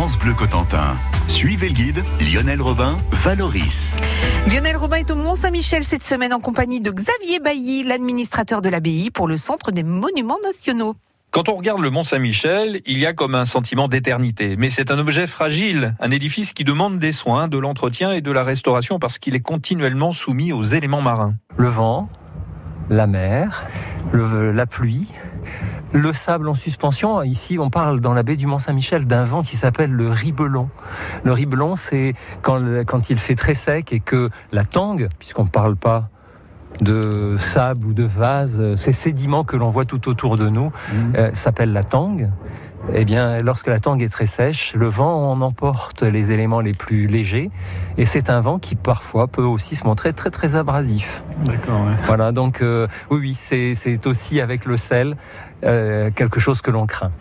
France Bleu Cotentin. Suivez le guide Lionel Robin, Valoris. Lionel Robin est au Mont-Saint-Michel cette semaine en compagnie de Xavier Bailly, l'administrateur de l'abbaye pour le Centre des Monuments Nationaux. Quand on regarde le Mont Saint-Michel, il y a comme un sentiment d'éternité. Mais c'est un objet fragile, un édifice qui demande des soins, de l'entretien et de la restauration parce qu'il est continuellement soumis aux éléments marins. Le vent, la mer, la pluie, le sable en suspension. Ici, on parle dans la baie du Mont-Saint-Michel d'un vent qui s'appelle le ribelon. Le ribelon, c'est quand, quand il fait très sec et que la tangue, puisqu'on ne parle pas de sable ou de vase, ces sédiments que l'on voit tout autour de nous, mmh. euh, s'appelle la tangue. Eh bien, lorsque la tangue est très sèche, le vent en emporte les éléments les plus légers, et c'est un vent qui parfois peut aussi se montrer très très abrasif. D'accord. Ouais. Voilà, donc euh, oui, oui, c'est aussi avec le sel euh, quelque chose que l'on craint.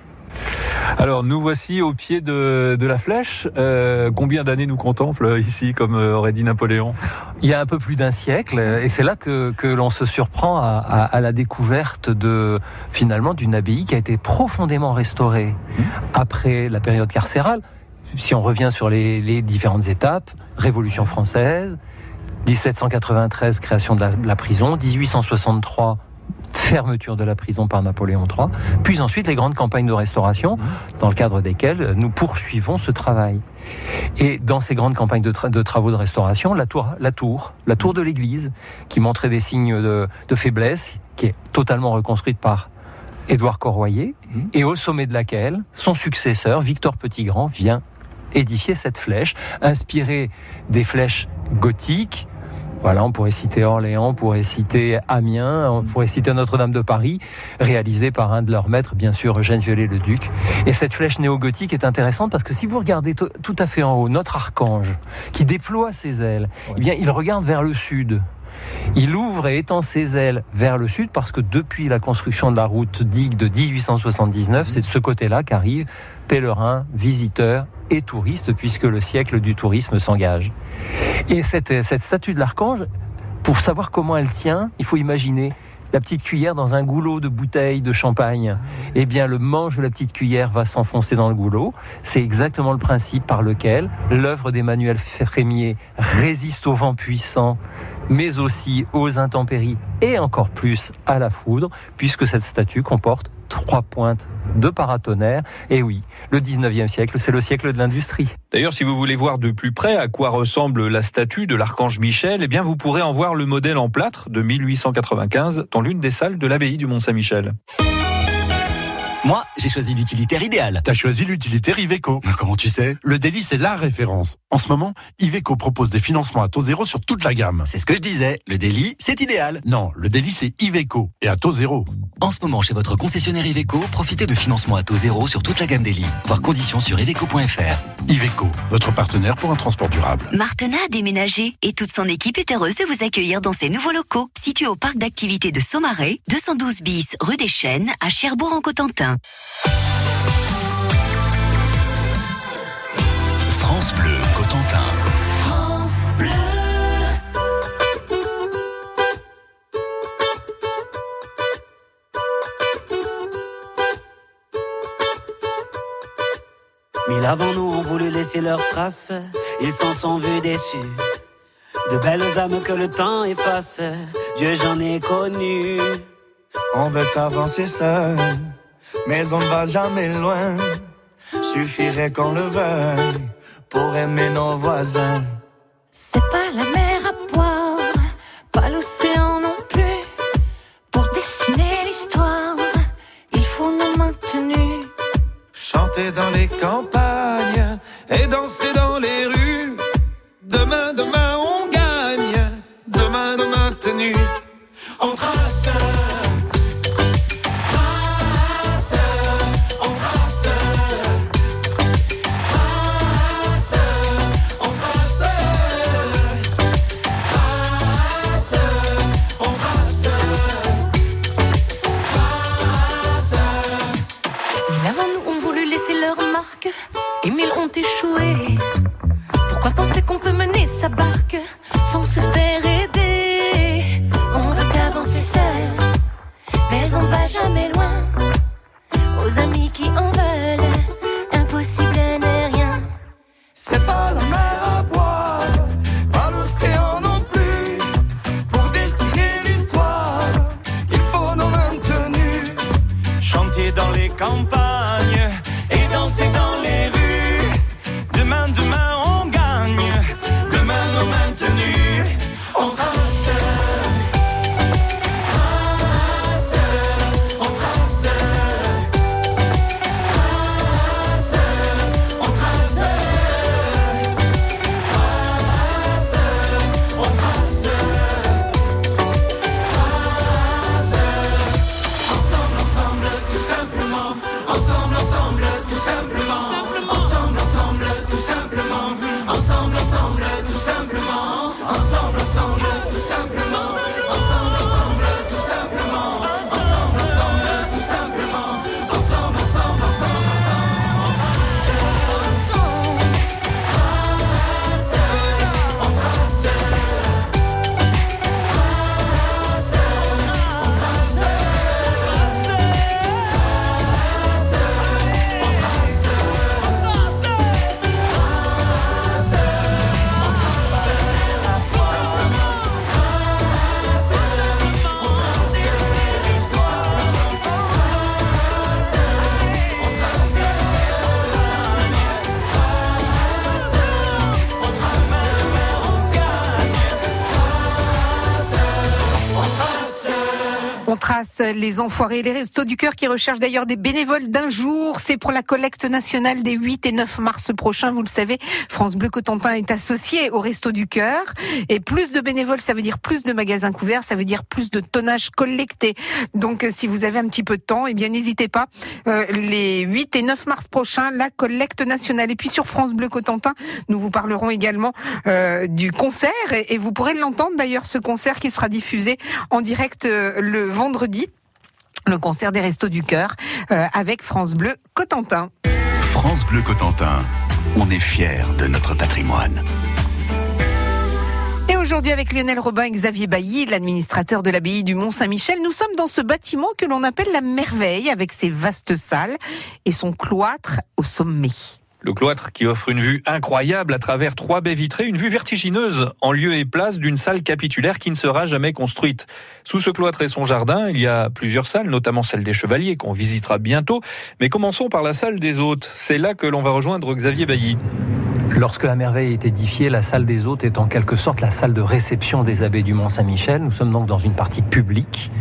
Alors nous voici au pied de, la flèche. Euh, combien d'années nous contemple ici, comme euh, aurait dit Napoléon? Il y a un peu plus d'un siècle, et c'est là que, l'on se surprend à, la découverte de finalement d'une abbaye qui a été profondément restaurée après la période carcérale. Si on revient sur les, différentes étapes, Révolution française, 1793 création de la prison, 1863 fermeture de la prison par Napoléon III, puis ensuite les grandes campagnes de restauration, dans le cadre desquelles nous poursuivons ce travail. Et dans ces grandes campagnes de, travaux de restauration, la tour, la tour, la tour de l'église, qui montrait des signes de, faiblesse, qui est totalement reconstruite par Édouard Corroyer, et au sommet de laquelle son successeur, Victor Petitgrand, vient édifier cette flèche, inspirée des flèches gothiques, voilà, on pourrait citer Orléans, on pourrait citer Amiens, on pourrait citer Notre-Dame de Paris, réalisée par un de leurs maîtres, bien sûr, Eugène Viollet-le-Duc. Et cette flèche néo-gothique est intéressante parce que si vous regardez tout à fait en haut, notre archange, qui déploie ses ailes, eh bien, il regarde vers le sud. Il ouvre et étend ses ailes vers le sud parce que depuis la construction de la route digue de 1879, c'est de ce côté-là qu'arrivent pèlerins, visiteurs et touristes, puisque le siècle du tourisme s'engage. Et cette, cette statue de l'archange, pour savoir comment elle tient, il faut imaginer la petite cuillère dans un goulot de bouteille de champagne, eh bien le manche de la petite cuillère va s'enfoncer dans le goulot. C'est exactement le principe par lequel l'œuvre d'Emmanuel Frémier résiste au vent puissant, mais aussi aux intempéries et encore plus à la foudre, puisque cette statue comporte trois pointes de paratonnerre. Et oui, le 19e siècle, c'est le siècle de l'industrie. D'ailleurs, si vous voulez voir de plus près à quoi ressemble la statue de l'archange Michel, eh bien, vous pourrez en voir le modèle en plâtre de 1895 dans l'une des salles de l'abbaye du Mont-Saint-Michel. Moi, j'ai choisi l'utilitaire idéal. T'as choisi l'utilitaire Iveco. Comment tu sais? Le délit, c'est la référence. En ce moment, Iveco propose des financements à taux zéro sur toute la gamme. C'est ce que je disais. Le délit, c'est idéal. Non, le délit, c'est Iveco et à taux zéro. En ce moment, chez votre concessionnaire Iveco, profitez de financements à taux zéro sur toute la gamme délit. Voir conditions sur iveco.fr. Iveco, votre partenaire pour un transport durable. Martena a déménagé et toute son équipe est heureuse de vous accueillir dans ses nouveaux locaux, situés au parc d'activités de Saumarez, 212 bis rue des Chênes, à Cherbourg en Cotentin. France Bleu Cotentin. France Bleu. Mille avant nous ont voulu laisser leurs traces, ils s'en sont vus déçus. De belles âmes que le temps efface, Dieu j'en ai connu. On veut avancer seul mais on ne va jamais loin. Suffirait qu'on le veuille pour aimer nos voisins. C'est pas la mer à boire, pas l'océan non plus. Pour dessiner l'histoire, il faut nous maintenir. Chanter dans les campagnes et danser dans sans se faire aider. On veut avancer seul, mais on va jamais loin. Aux amis qui en veulent, impossible n'est rien. C'est pas la mer à boire, pas l'océan non plus. Pour dessiner l'histoire, il faut nos mains tenues. Chanter dans les campagnes Les enfoirés, les restos du cœur qui recherchent d'ailleurs des bénévoles d'un jour. C'est pour la collecte nationale des 8 et 9 mars prochains. Vous le savez, France Bleu Cotentin est associé au resto du cœur. Et plus de bénévoles, ça veut dire plus de magasins couverts, ça veut dire plus de tonnage collecté. Donc, euh, si vous avez un petit peu de temps, eh bien, n'hésitez pas. Euh, les 8 et 9 mars prochains, la collecte nationale. Et puis sur France Bleu Cotentin, nous vous parlerons également euh, du concert et, et vous pourrez l'entendre d'ailleurs ce concert qui sera diffusé en direct le vendredi. Le concert des Restos du Cœur euh, avec France Bleu Cotentin. France Bleu Cotentin, on est fiers de notre patrimoine. Et aujourd'hui, avec Lionel Robin et Xavier Bailly, l'administrateur de l'abbaye du Mont-Saint-Michel, nous sommes dans ce bâtiment que l'on appelle la Merveille, avec ses vastes salles et son cloître au sommet. Le cloître qui offre une vue incroyable à travers trois baies vitrées, une vue vertigineuse en lieu et place d'une salle capitulaire qui ne sera jamais construite. Sous ce cloître et son jardin, il y a plusieurs salles, notamment celle des chevaliers qu'on visitera bientôt. Mais commençons par la salle des hôtes. C'est là que l'on va rejoindre Xavier Bailly. Lorsque la merveille est édifiée, la salle des hôtes est en quelque sorte la salle de réception des abbés du Mont-Saint-Michel. Nous sommes donc dans une partie publique.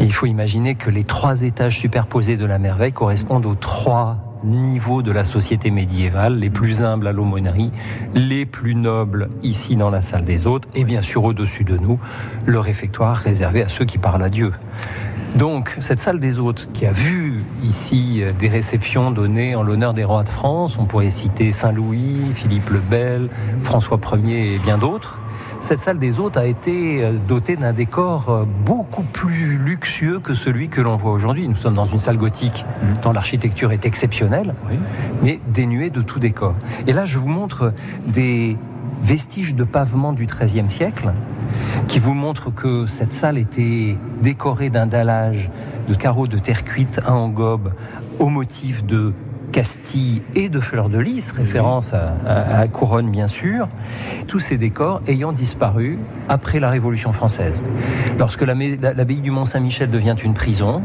Il faut imaginer que les trois étages superposés de la merveille correspondent aux trois niveaux de la société médiévale, les plus humbles à l'aumônerie, les plus nobles ici dans la salle des hôtes, et bien sûr au-dessus de nous, le réfectoire réservé à ceux qui parlent à Dieu. Donc, cette salle des hôtes qui a vu ici euh, des réceptions données en l'honneur des rois de France, on pourrait citer Saint-Louis, Philippe le Bel, François Ier et bien d'autres, cette salle des hôtes a été euh, dotée d'un décor euh, beaucoup plus luxueux que celui que l'on voit aujourd'hui. Nous sommes dans une salle gothique dont l'architecture est exceptionnelle, mais dénuée de tout décor. Et là, je vous montre des vestiges de pavement du XIIIe siècle qui vous montrent que cette salle était décorée d'un dallage de carreaux de terre cuite à engobe au motif de Castille et de fleurs de lys, référence à, à- à Couronne bien sûr, tous ces décors ayant disparu après la Révolution française. Lorsque l'abbaye du Mont-Saint-Michel devient une prison,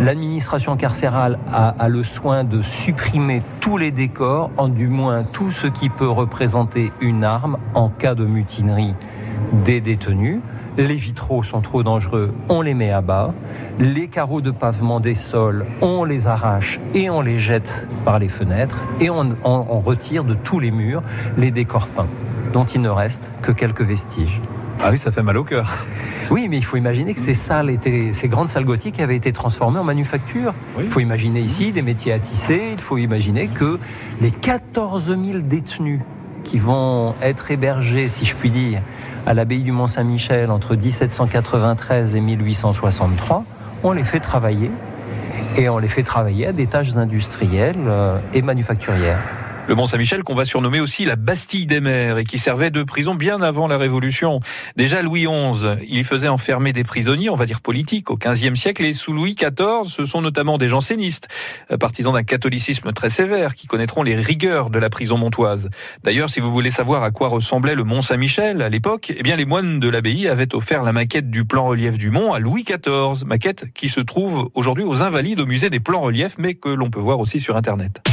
l'administration carcérale a, a le soin de supprimer tous les décors, en du moins tout ce qui peut représenter une arme en cas de mutinerie des détenus. Les vitraux sont trop dangereux, on les met à bas. Les carreaux de pavement des sols, on les arrache et on les jette par les fenêtres. Et on, on- on retire de tous les murs les décors peints, dont il ne reste que quelques vestiges. Ah oui, ça fait mal au cœur. Oui, mais il faut imaginer que ces salles étaient, ces grandes salles gothiques avaient été transformées en manufactures. Il faut imaginer ici des métiers à tisser. Il faut imaginer que les 14 000 détenus qui vont être hébergés, si je puis dire, à l'abbaye du Mont-Saint-Michel entre 1793 et 1863, on les fait travailler et on les fait travailler à des tâches industrielles euh, et manufacturières. Le Mont Saint-Michel qu'on va surnommer aussi la Bastille des mers et qui servait de prison bien avant la Révolution. Déjà Louis XI, il faisait enfermer des prisonniers, on va dire politiques, au XVe siècle et sous Louis XIV, ce sont notamment des jansénistes, euh, partisans d'un catholicisme très sévère, qui connaîtront les rigueurs de la prison montoise. D'ailleurs, si vous voulez savoir à quoi ressemblait le Mont Saint-Michel à l'époque, eh bien les moines de l'abbaye avaient offert la maquette du plan relief du mont à Louis XIV, maquette qui se trouve aujourd'hui aux Invalides au musée des plans reliefs, mais que l'on peut voir aussi sur Internet.